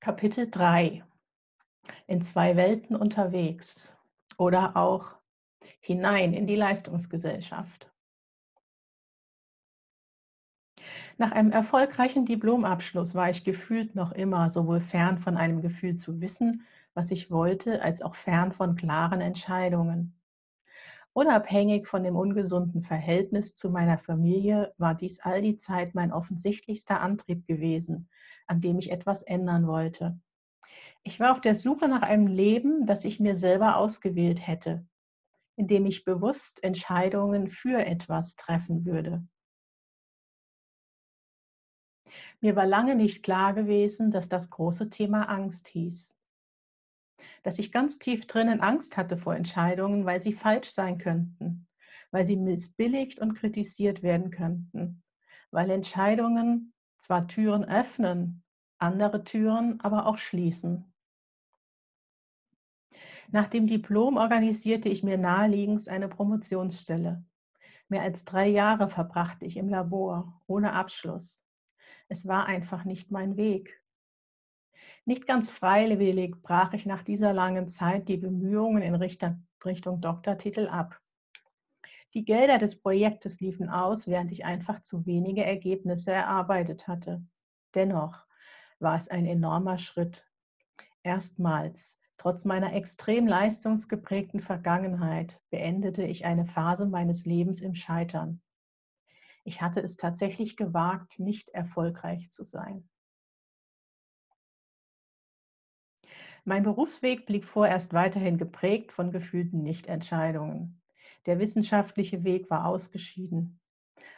Kapitel 3 In zwei Welten unterwegs oder auch hinein in die Leistungsgesellschaft. Nach einem erfolgreichen Diplomabschluss war ich gefühlt noch immer sowohl fern von einem Gefühl zu wissen, was ich wollte, als auch fern von klaren Entscheidungen. Unabhängig von dem ungesunden Verhältnis zu meiner Familie war dies all die Zeit mein offensichtlichster Antrieb gewesen, an dem ich etwas ändern wollte. Ich war auf der Suche nach einem Leben, das ich mir selber ausgewählt hätte, in dem ich bewusst Entscheidungen für etwas treffen würde. Mir war lange nicht klar gewesen, dass das große Thema Angst hieß. Dass ich ganz tief drinnen Angst hatte vor Entscheidungen, weil sie falsch sein könnten, weil sie missbilligt und kritisiert werden könnten, weil Entscheidungen zwar Türen öffnen, andere Türen aber auch schließen. Nach dem Diplom organisierte ich mir naheliegend eine Promotionsstelle. Mehr als drei Jahre verbrachte ich im Labor, ohne Abschluss. Es war einfach nicht mein Weg. Nicht ganz freiwillig brach ich nach dieser langen Zeit die Bemühungen in Richtung Doktortitel ab. Die Gelder des Projektes liefen aus, während ich einfach zu wenige Ergebnisse erarbeitet hatte. Dennoch war es ein enormer Schritt. Erstmals, trotz meiner extrem leistungsgeprägten Vergangenheit, beendete ich eine Phase meines Lebens im Scheitern. Ich hatte es tatsächlich gewagt, nicht erfolgreich zu sein. Mein Berufsweg blieb vorerst weiterhin geprägt von gefühlten Nichtentscheidungen. Der wissenschaftliche Weg war ausgeschieden.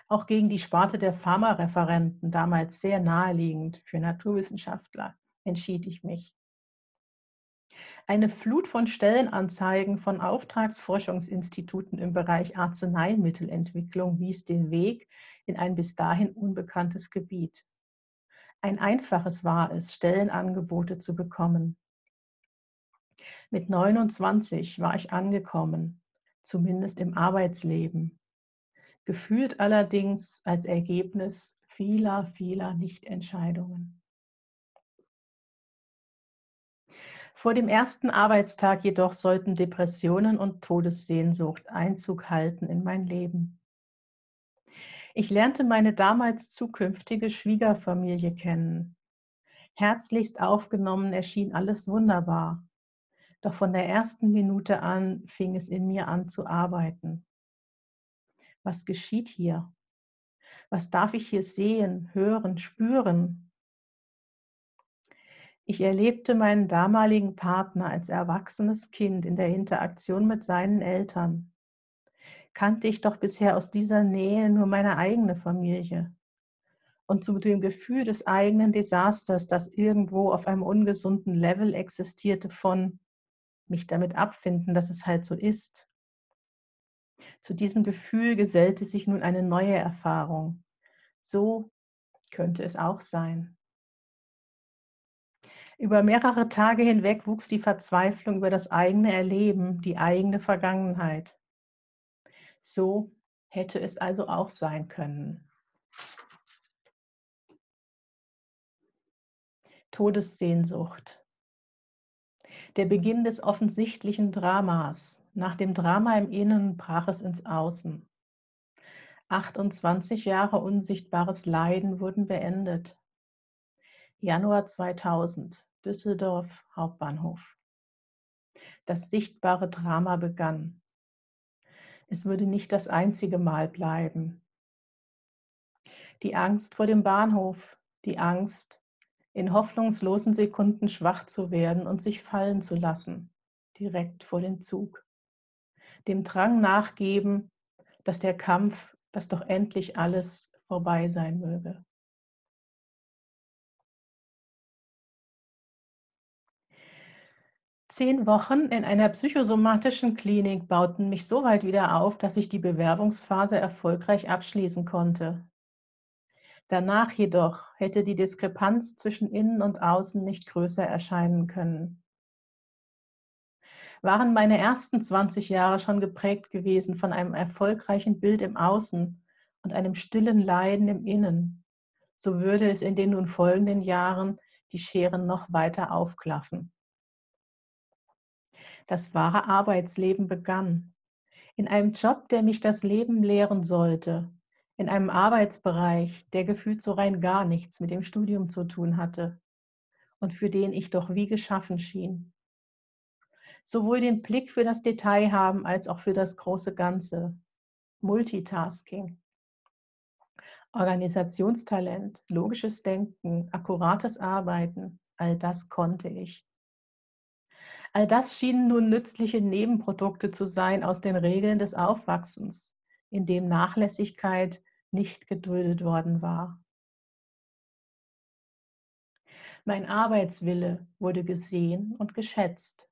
Auch gegen die Sparte der Pharmareferenten, damals sehr naheliegend für Naturwissenschaftler, entschied ich mich. Eine Flut von Stellenanzeigen von Auftragsforschungsinstituten im Bereich Arzneimittelentwicklung wies den Weg in ein bis dahin unbekanntes Gebiet. Ein einfaches war es, Stellenangebote zu bekommen. Mit 29 war ich angekommen, zumindest im Arbeitsleben. Gefühlt allerdings als Ergebnis vieler, vieler Nichtentscheidungen. Vor dem ersten Arbeitstag jedoch sollten Depressionen und Todessehnsucht Einzug halten in mein Leben. Ich lernte meine damals zukünftige Schwiegerfamilie kennen. Herzlichst aufgenommen erschien alles wunderbar. Doch von der ersten Minute an fing es in mir an zu arbeiten. Was geschieht hier? Was darf ich hier sehen, hören, spüren? Ich erlebte meinen damaligen Partner als erwachsenes Kind in der Interaktion mit seinen Eltern. Kannte ich doch bisher aus dieser Nähe nur meine eigene Familie. Und zu dem Gefühl des eigenen Desasters, das irgendwo auf einem ungesunden Level existierte von mich damit abfinden, dass es halt so ist. Zu diesem Gefühl gesellte sich nun eine neue Erfahrung. So könnte es auch sein. Über mehrere Tage hinweg wuchs die Verzweiflung über das eigene Erleben, die eigene Vergangenheit. So hätte es also auch sein können. Todessehnsucht der Beginn des offensichtlichen Dramas. Nach dem Drama im Innen brach es ins Außen. 28 Jahre unsichtbares Leiden wurden beendet. Januar 2000, Düsseldorf Hauptbahnhof. Das sichtbare Drama begann. Es würde nicht das einzige Mal bleiben. Die Angst vor dem Bahnhof, die Angst, in hoffnungslosen Sekunden schwach zu werden und sich fallen zu lassen, direkt vor den Zug. Dem Drang nachgeben, dass der Kampf, dass doch endlich alles vorbei sein möge. Zehn Wochen in einer psychosomatischen Klinik bauten mich so weit wieder auf, dass ich die Bewerbungsphase erfolgreich abschließen konnte. Danach jedoch hätte die Diskrepanz zwischen innen und außen nicht größer erscheinen können. Waren meine ersten 20 Jahre schon geprägt gewesen von einem erfolgreichen Bild im Außen und einem stillen Leiden im Innen, so würde es in den nun folgenden Jahren die Scheren noch weiter aufklaffen. Das wahre Arbeitsleben begann. In einem Job, der mich das Leben lehren sollte. In einem Arbeitsbereich, der gefühlt so rein gar nichts mit dem Studium zu tun hatte und für den ich doch wie geschaffen schien. Sowohl den Blick für das Detail haben als auch für das große Ganze. Multitasking. Organisationstalent, logisches Denken, akkurates Arbeiten, all das konnte ich. All das schienen nun nützliche Nebenprodukte zu sein aus den Regeln des Aufwachsens, in dem Nachlässigkeit nicht geduldet worden war. Mein Arbeitswille wurde gesehen und geschätzt.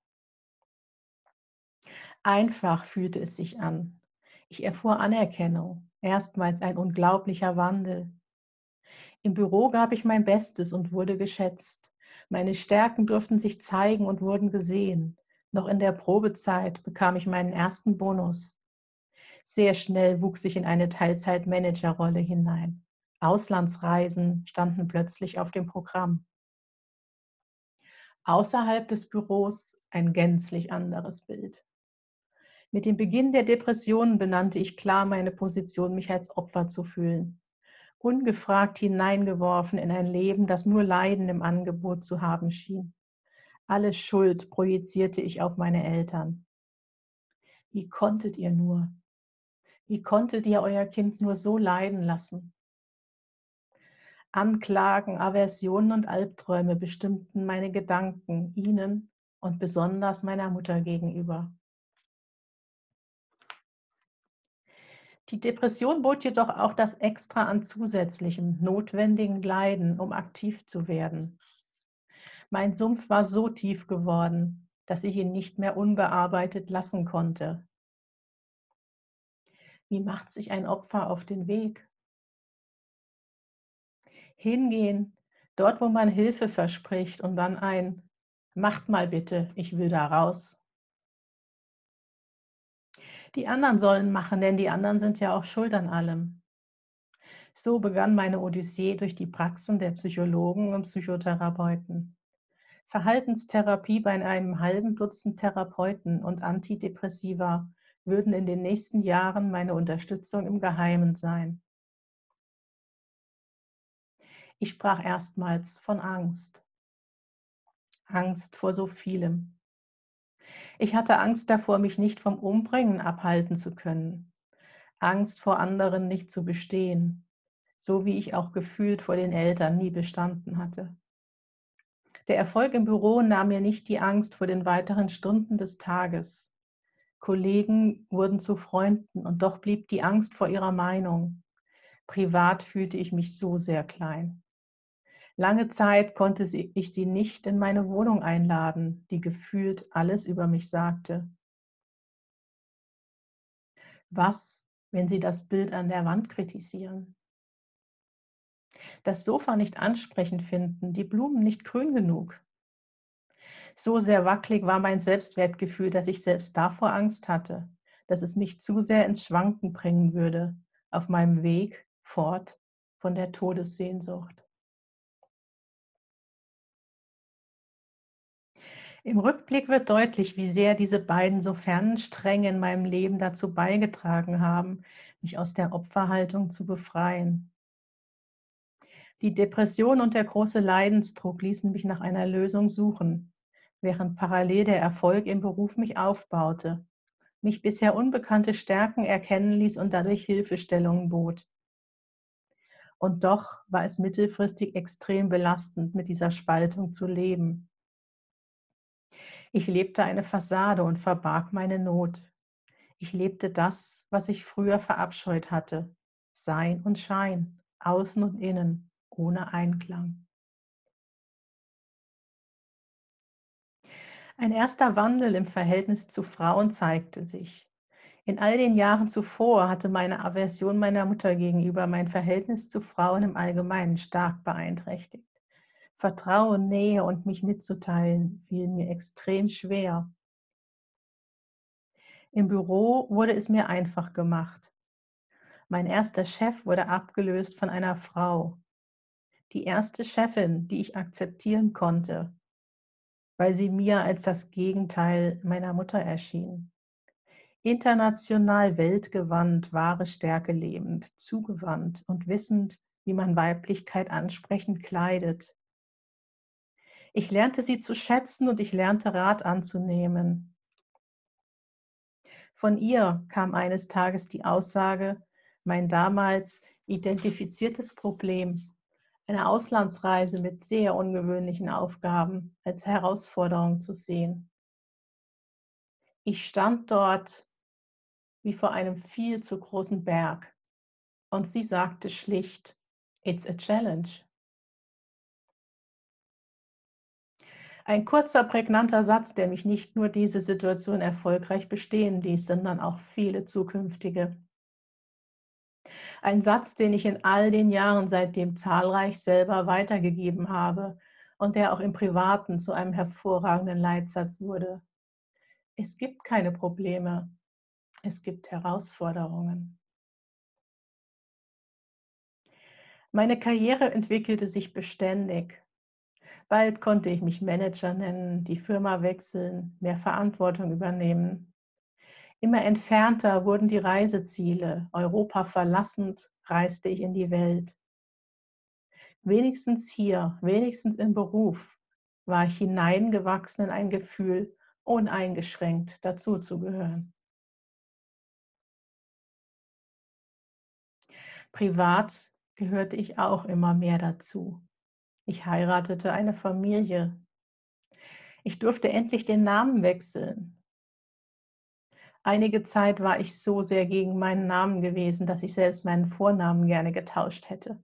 Einfach fühlte es sich an. Ich erfuhr Anerkennung, erstmals ein unglaublicher Wandel. Im Büro gab ich mein Bestes und wurde geschätzt. Meine Stärken durften sich zeigen und wurden gesehen. Noch in der Probezeit bekam ich meinen ersten Bonus. Sehr schnell wuchs ich in eine Teilzeitmanagerrolle hinein. Auslandsreisen standen plötzlich auf dem Programm. Außerhalb des Büros ein gänzlich anderes Bild. Mit dem Beginn der Depressionen benannte ich klar meine Position, mich als Opfer zu fühlen. Ungefragt hineingeworfen in ein Leben, das nur Leiden im Angebot zu haben schien. Alle Schuld projizierte ich auf meine Eltern. Wie konntet ihr nur? Wie konntet ihr euer Kind nur so leiden lassen? Anklagen, Aversionen und Albträume bestimmten meine Gedanken ihnen und besonders meiner Mutter gegenüber. Die Depression bot jedoch auch das Extra an zusätzlichem, notwendigen Leiden, um aktiv zu werden. Mein Sumpf war so tief geworden, dass ich ihn nicht mehr unbearbeitet lassen konnte. Wie macht sich ein Opfer auf den Weg? Hingehen, dort wo man Hilfe verspricht und dann ein Macht mal bitte, ich will da raus die anderen sollen machen, denn die anderen sind ja auch schuld an allem. So begann meine Odyssee durch die Praxen der Psychologen und Psychotherapeuten. Verhaltenstherapie bei einem halben Dutzend Therapeuten und Antidepressiva würden in den nächsten Jahren meine Unterstützung im Geheimen sein. Ich sprach erstmals von Angst. Angst vor so vielem. Ich hatte Angst davor, mich nicht vom Umbringen abhalten zu können. Angst vor anderen nicht zu bestehen, so wie ich auch gefühlt vor den Eltern nie bestanden hatte. Der Erfolg im Büro nahm mir nicht die Angst vor den weiteren Stunden des Tages. Kollegen wurden zu Freunden und doch blieb die Angst vor ihrer Meinung. Privat fühlte ich mich so sehr klein. Lange Zeit konnte ich sie nicht in meine Wohnung einladen, die gefühlt alles über mich sagte. Was, wenn sie das Bild an der Wand kritisieren? Das Sofa nicht ansprechend finden, die Blumen nicht grün genug. So sehr wackelig war mein Selbstwertgefühl, dass ich selbst davor Angst hatte, dass es mich zu sehr ins Schwanken bringen würde auf meinem Weg fort von der Todessehnsucht. Im Rückblick wird deutlich, wie sehr diese beiden so fernen Stränge in meinem Leben dazu beigetragen haben, mich aus der Opferhaltung zu befreien. Die Depression und der große Leidensdruck ließen mich nach einer Lösung suchen, während parallel der Erfolg im Beruf mich aufbaute, mich bisher unbekannte Stärken erkennen ließ und dadurch Hilfestellungen bot. Und doch war es mittelfristig extrem belastend, mit dieser Spaltung zu leben. Ich lebte eine Fassade und verbarg meine Not. Ich lebte das, was ich früher verabscheut hatte. Sein und Schein, außen und innen, ohne Einklang. Ein erster Wandel im Verhältnis zu Frauen zeigte sich. In all den Jahren zuvor hatte meine Aversion meiner Mutter gegenüber mein Verhältnis zu Frauen im Allgemeinen stark beeinträchtigt. Vertrauen, Nähe und mich mitzuteilen, fiel mir extrem schwer. Im Büro wurde es mir einfach gemacht. Mein erster Chef wurde abgelöst von einer Frau. die erste Chefin, die ich akzeptieren konnte, weil sie mir als das Gegenteil meiner Mutter erschien. International weltgewandt, wahre Stärke lebend, zugewandt und wissend, wie man Weiblichkeit ansprechend kleidet. Ich lernte sie zu schätzen und ich lernte Rat anzunehmen. Von ihr kam eines Tages die Aussage, mein damals identifiziertes Problem, eine Auslandsreise mit sehr ungewöhnlichen Aufgaben als Herausforderung zu sehen. Ich stand dort wie vor einem viel zu großen Berg und sie sagte schlicht, It's a challenge. Ein kurzer, prägnanter Satz, der mich nicht nur diese Situation erfolgreich bestehen ließ, sondern auch viele zukünftige. Ein Satz, den ich in all den Jahren seitdem zahlreich selber weitergegeben habe und der auch im Privaten zu einem hervorragenden Leitsatz wurde. Es gibt keine Probleme, es gibt Herausforderungen. Meine Karriere entwickelte sich beständig Bald konnte ich mich Manager nennen, die Firma wechseln, mehr Verantwortung übernehmen. Immer entfernter wurden die Reiseziele. Europa verlassend reiste ich in die Welt. Wenigstens hier, wenigstens im Beruf, war ich hineingewachsen in ein Gefühl, uneingeschränkt dazuzugehören. Privat gehörte ich auch immer mehr dazu. Ich heiratete eine Familie. Ich durfte endlich den Namen wechseln. Einige Zeit war ich so sehr gegen meinen Namen gewesen, dass ich selbst meinen Vornamen gerne getauscht hätte.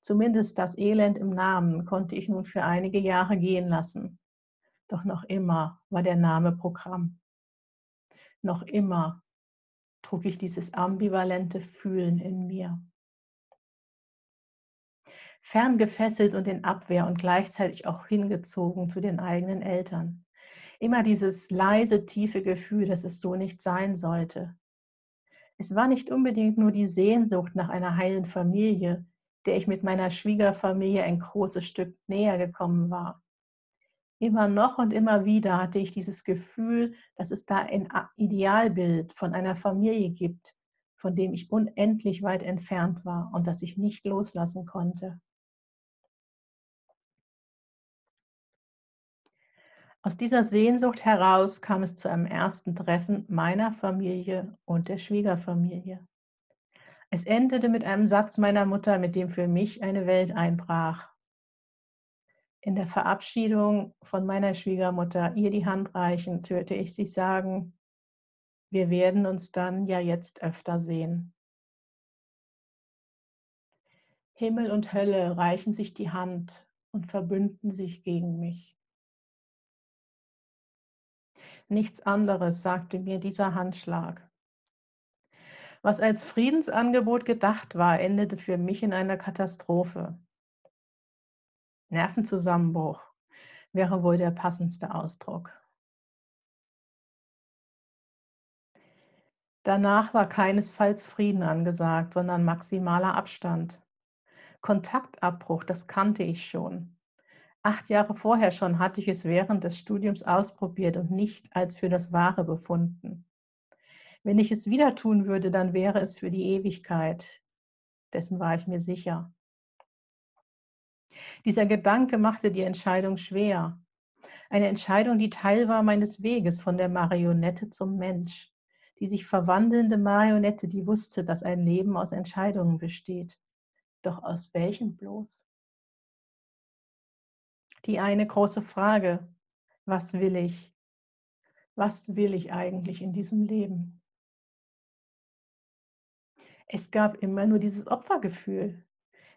Zumindest das Elend im Namen konnte ich nun für einige Jahre gehen lassen. Doch noch immer war der Name Programm. Noch immer trug ich dieses ambivalente Fühlen in mir ferngefesselt und in Abwehr und gleichzeitig auch hingezogen zu den eigenen Eltern. Immer dieses leise, tiefe Gefühl, dass es so nicht sein sollte. Es war nicht unbedingt nur die Sehnsucht nach einer heilen Familie, der ich mit meiner Schwiegerfamilie ein großes Stück näher gekommen war. Immer noch und immer wieder hatte ich dieses Gefühl, dass es da ein Idealbild von einer Familie gibt, von dem ich unendlich weit entfernt war und das ich nicht loslassen konnte. Aus dieser Sehnsucht heraus kam es zu einem ersten Treffen meiner Familie und der Schwiegerfamilie. Es endete mit einem Satz meiner Mutter, mit dem für mich eine Welt einbrach. In der Verabschiedung von meiner Schwiegermutter, ihr die Hand reichend, hörte ich sie sagen, wir werden uns dann ja jetzt öfter sehen. Himmel und Hölle reichen sich die Hand und verbünden sich gegen mich. Nichts anderes, sagte mir dieser Handschlag. Was als Friedensangebot gedacht war, endete für mich in einer Katastrophe. Nervenzusammenbruch wäre wohl der passendste Ausdruck. Danach war keinesfalls Frieden angesagt, sondern maximaler Abstand. Kontaktabbruch, das kannte ich schon. Acht Jahre vorher schon hatte ich es während des Studiums ausprobiert und nicht als für das Wahre befunden. Wenn ich es wieder tun würde, dann wäre es für die Ewigkeit. Dessen war ich mir sicher. Dieser Gedanke machte die Entscheidung schwer. Eine Entscheidung, die Teil war meines Weges von der Marionette zum Mensch. Die sich verwandelnde Marionette, die wusste, dass ein Leben aus Entscheidungen besteht. Doch aus welchen bloß? Die eine große Frage, was will ich? Was will ich eigentlich in diesem Leben? Es gab immer nur dieses Opfergefühl.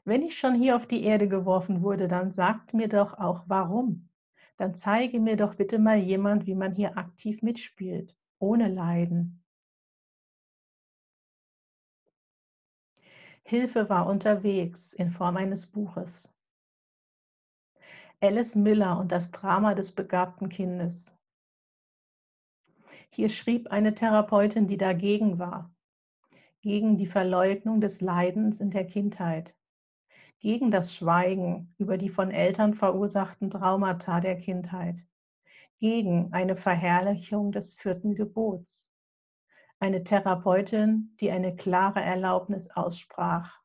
Wenn ich schon hier auf die Erde geworfen wurde, dann sagt mir doch auch warum. Dann zeige mir doch bitte mal jemand, wie man hier aktiv mitspielt, ohne Leiden. Hilfe war unterwegs in Form eines Buches. Alice Miller und das Drama des begabten Kindes. Hier schrieb eine Therapeutin, die dagegen war, gegen die Verleugnung des Leidens in der Kindheit, gegen das Schweigen über die von Eltern verursachten Traumata der Kindheit, gegen eine Verherrlichung des vierten Gebots. Eine Therapeutin, die eine klare Erlaubnis aussprach.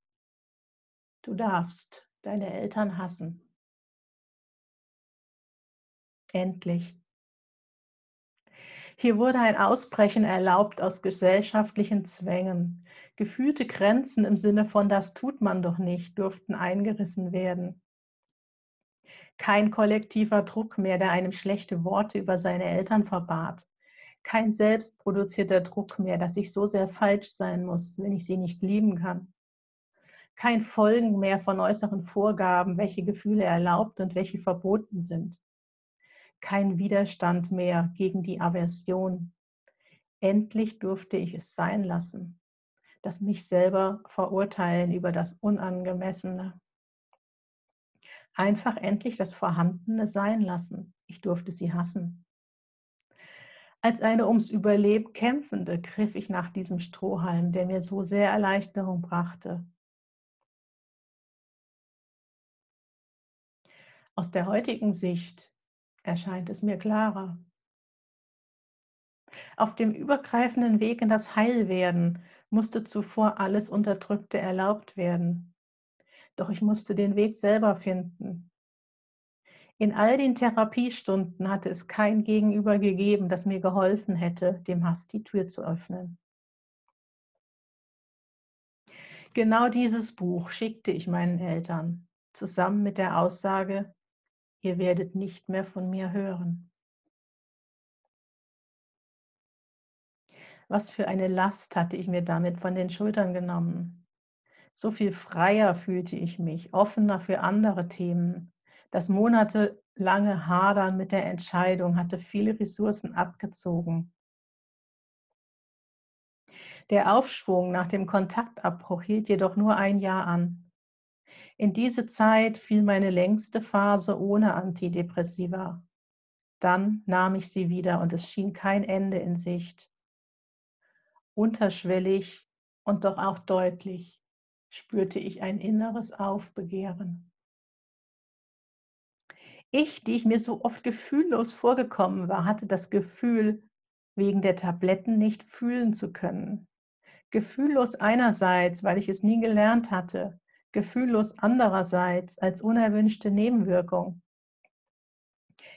Du darfst deine Eltern hassen. Endlich. Hier wurde ein Ausbrechen erlaubt aus gesellschaftlichen Zwängen. Gefühlte Grenzen im Sinne von das tut man doch nicht durften eingerissen werden. Kein kollektiver Druck mehr, der einem schlechte Worte über seine Eltern verbat. Kein selbstproduzierter Druck mehr, dass ich so sehr falsch sein muss, wenn ich sie nicht lieben kann. Kein Folgen mehr von äußeren Vorgaben, welche Gefühle erlaubt und welche verboten sind kein Widerstand mehr gegen die Aversion. Endlich durfte ich es sein lassen, das mich selber verurteilen über das Unangemessene. Einfach endlich das Vorhandene sein lassen. Ich durfte sie hassen. Als eine ums Überleben kämpfende griff ich nach diesem Strohhalm, der mir so sehr Erleichterung brachte. Aus der heutigen Sicht erscheint es mir klarer. Auf dem übergreifenden Weg in das Heilwerden musste zuvor alles Unterdrückte erlaubt werden. Doch ich musste den Weg selber finden. In all den Therapiestunden hatte es kein Gegenüber gegeben, das mir geholfen hätte, dem Hass die Tür zu öffnen. Genau dieses Buch schickte ich meinen Eltern, zusammen mit der Aussage, Ihr werdet nicht mehr von mir hören. Was für eine Last hatte ich mir damit von den Schultern genommen. So viel freier fühlte ich mich, offener für andere Themen. Das monatelange Hadern mit der Entscheidung hatte viele Ressourcen abgezogen. Der Aufschwung nach dem Kontaktabbruch hielt jedoch nur ein Jahr an. In diese Zeit fiel meine längste Phase ohne Antidepressiva. Dann nahm ich sie wieder und es schien kein Ende in Sicht. Unterschwellig und doch auch deutlich spürte ich ein inneres Aufbegehren. Ich, die ich mir so oft gefühllos vorgekommen war, hatte das Gefühl, wegen der Tabletten nicht fühlen zu können. Gefühllos einerseits, weil ich es nie gelernt hatte, gefühllos andererseits als unerwünschte Nebenwirkung.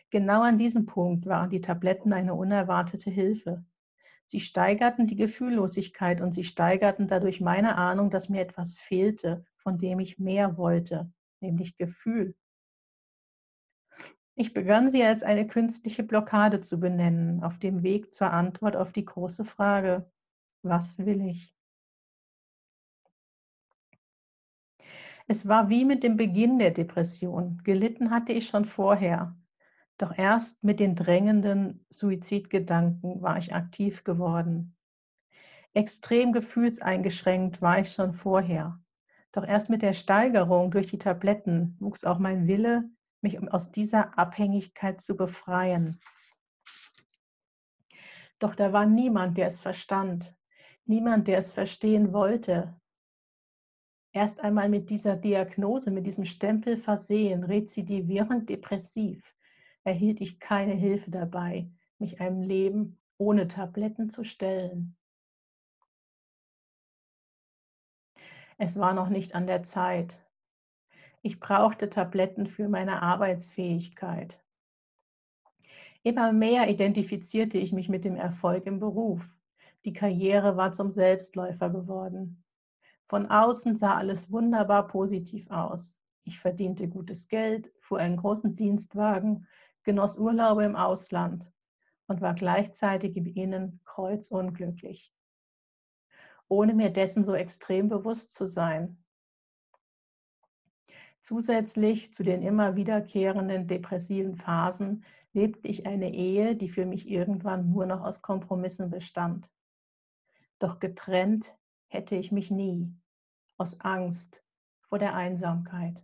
Genau an diesem Punkt waren die Tabletten eine unerwartete Hilfe. Sie steigerten die Gefühllosigkeit und sie steigerten dadurch meine Ahnung, dass mir etwas fehlte, von dem ich mehr wollte, nämlich Gefühl. Ich begann sie als eine künstliche Blockade zu benennen, auf dem Weg zur Antwort auf die große Frage, was will ich? Es war wie mit dem Beginn der Depression. Gelitten hatte ich schon vorher. Doch erst mit den drängenden Suizidgedanken war ich aktiv geworden. Extrem gefühlseingeschränkt war ich schon vorher. Doch erst mit der Steigerung durch die Tabletten wuchs auch mein Wille, mich aus dieser Abhängigkeit zu befreien. Doch da war niemand, der es verstand, niemand, der es verstehen wollte, erst einmal mit dieser Diagnose, mit diesem Stempel versehen, rezidivierend depressiv, erhielt ich keine Hilfe dabei, mich einem Leben ohne Tabletten zu stellen. Es war noch nicht an der Zeit. Ich brauchte Tabletten für meine Arbeitsfähigkeit. Immer mehr identifizierte ich mich mit dem Erfolg im Beruf. Die Karriere war zum Selbstläufer geworden. Von außen sah alles wunderbar positiv aus. Ich verdiente gutes Geld, fuhr einen großen Dienstwagen, genoss Urlaube im Ausland und war gleichzeitig im Innen kreuzunglücklich, ohne mir dessen so extrem bewusst zu sein. Zusätzlich zu den immer wiederkehrenden depressiven Phasen lebte ich eine Ehe, die für mich irgendwann nur noch aus Kompromissen bestand. Doch getrennt hätte ich mich nie aus Angst vor der Einsamkeit.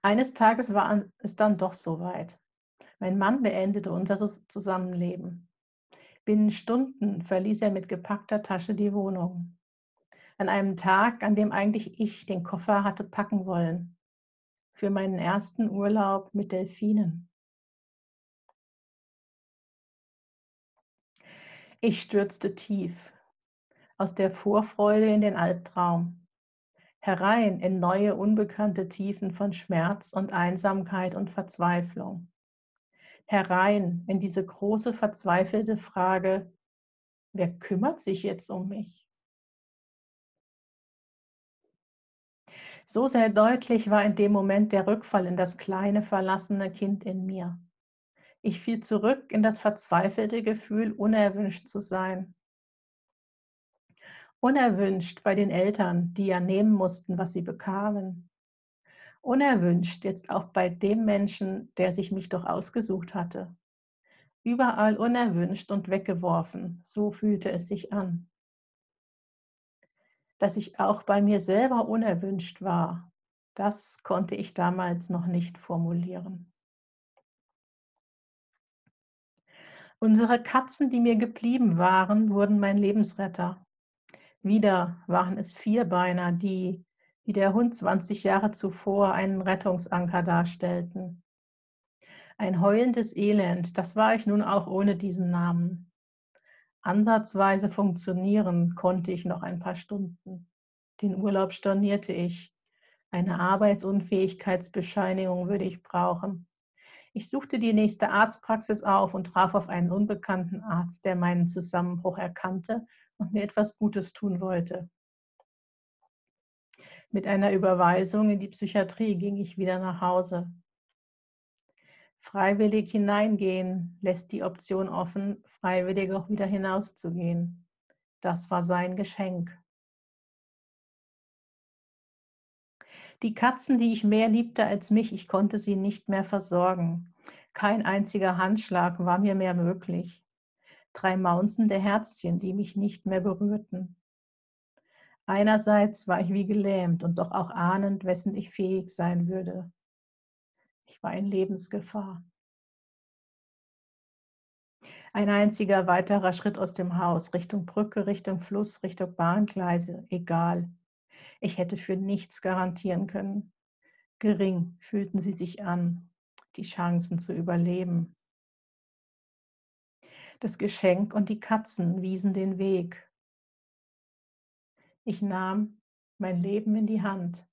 Eines Tages war es dann doch soweit. Mein Mann beendete unser Zusammenleben. Binnen Stunden verließ er mit gepackter Tasche die Wohnung. An einem Tag, an dem eigentlich ich den Koffer hatte packen wollen. Für meinen ersten Urlaub mit Delfinen. Ich stürzte tief aus der Vorfreude in den Albtraum, herein in neue unbekannte Tiefen von Schmerz und Einsamkeit und Verzweiflung, herein in diese große verzweifelte Frage, wer kümmert sich jetzt um mich? So sehr deutlich war in dem Moment der Rückfall in das kleine verlassene Kind in mir. Ich fiel zurück in das verzweifelte Gefühl, unerwünscht zu sein. Unerwünscht bei den Eltern, die ja nehmen mussten, was sie bekamen. Unerwünscht jetzt auch bei dem Menschen, der sich mich doch ausgesucht hatte. Überall unerwünscht und weggeworfen, so fühlte es sich an dass ich auch bei mir selber unerwünscht war, das konnte ich damals noch nicht formulieren. Unsere Katzen, die mir geblieben waren, wurden mein Lebensretter. Wieder waren es Vierbeiner, die, wie der Hund 20 Jahre zuvor, einen Rettungsanker darstellten. Ein heulendes Elend, das war ich nun auch ohne diesen Namen ansatzweise funktionieren konnte ich noch ein paar Stunden. Den Urlaub stornierte ich. Eine Arbeitsunfähigkeitsbescheinigung würde ich brauchen. Ich suchte die nächste Arztpraxis auf und traf auf einen unbekannten Arzt, der meinen Zusammenbruch erkannte und mir etwas Gutes tun wollte. Mit einer Überweisung in die Psychiatrie ging ich wieder nach Hause. Freiwillig hineingehen lässt die Option offen, freiwillig auch wieder hinauszugehen. Das war sein Geschenk. Die Katzen, die ich mehr liebte als mich, ich konnte sie nicht mehr versorgen. Kein einziger Handschlag war mir mehr möglich. Drei maunzende Herzchen, die mich nicht mehr berührten. Einerseits war ich wie gelähmt und doch auch ahnend, wessen ich fähig sein würde. Ich war in Lebensgefahr. Ein einziger weiterer Schritt aus dem Haus, Richtung Brücke, Richtung Fluss, Richtung Bahngleise, egal. Ich hätte für nichts garantieren können. Gering fühlten sie sich an, die Chancen zu überleben. Das Geschenk und die Katzen wiesen den Weg. Ich nahm mein Leben in die Hand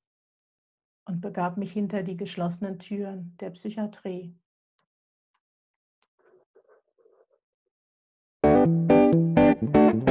und begab mich hinter die geschlossenen Türen der Psychiatrie. Musik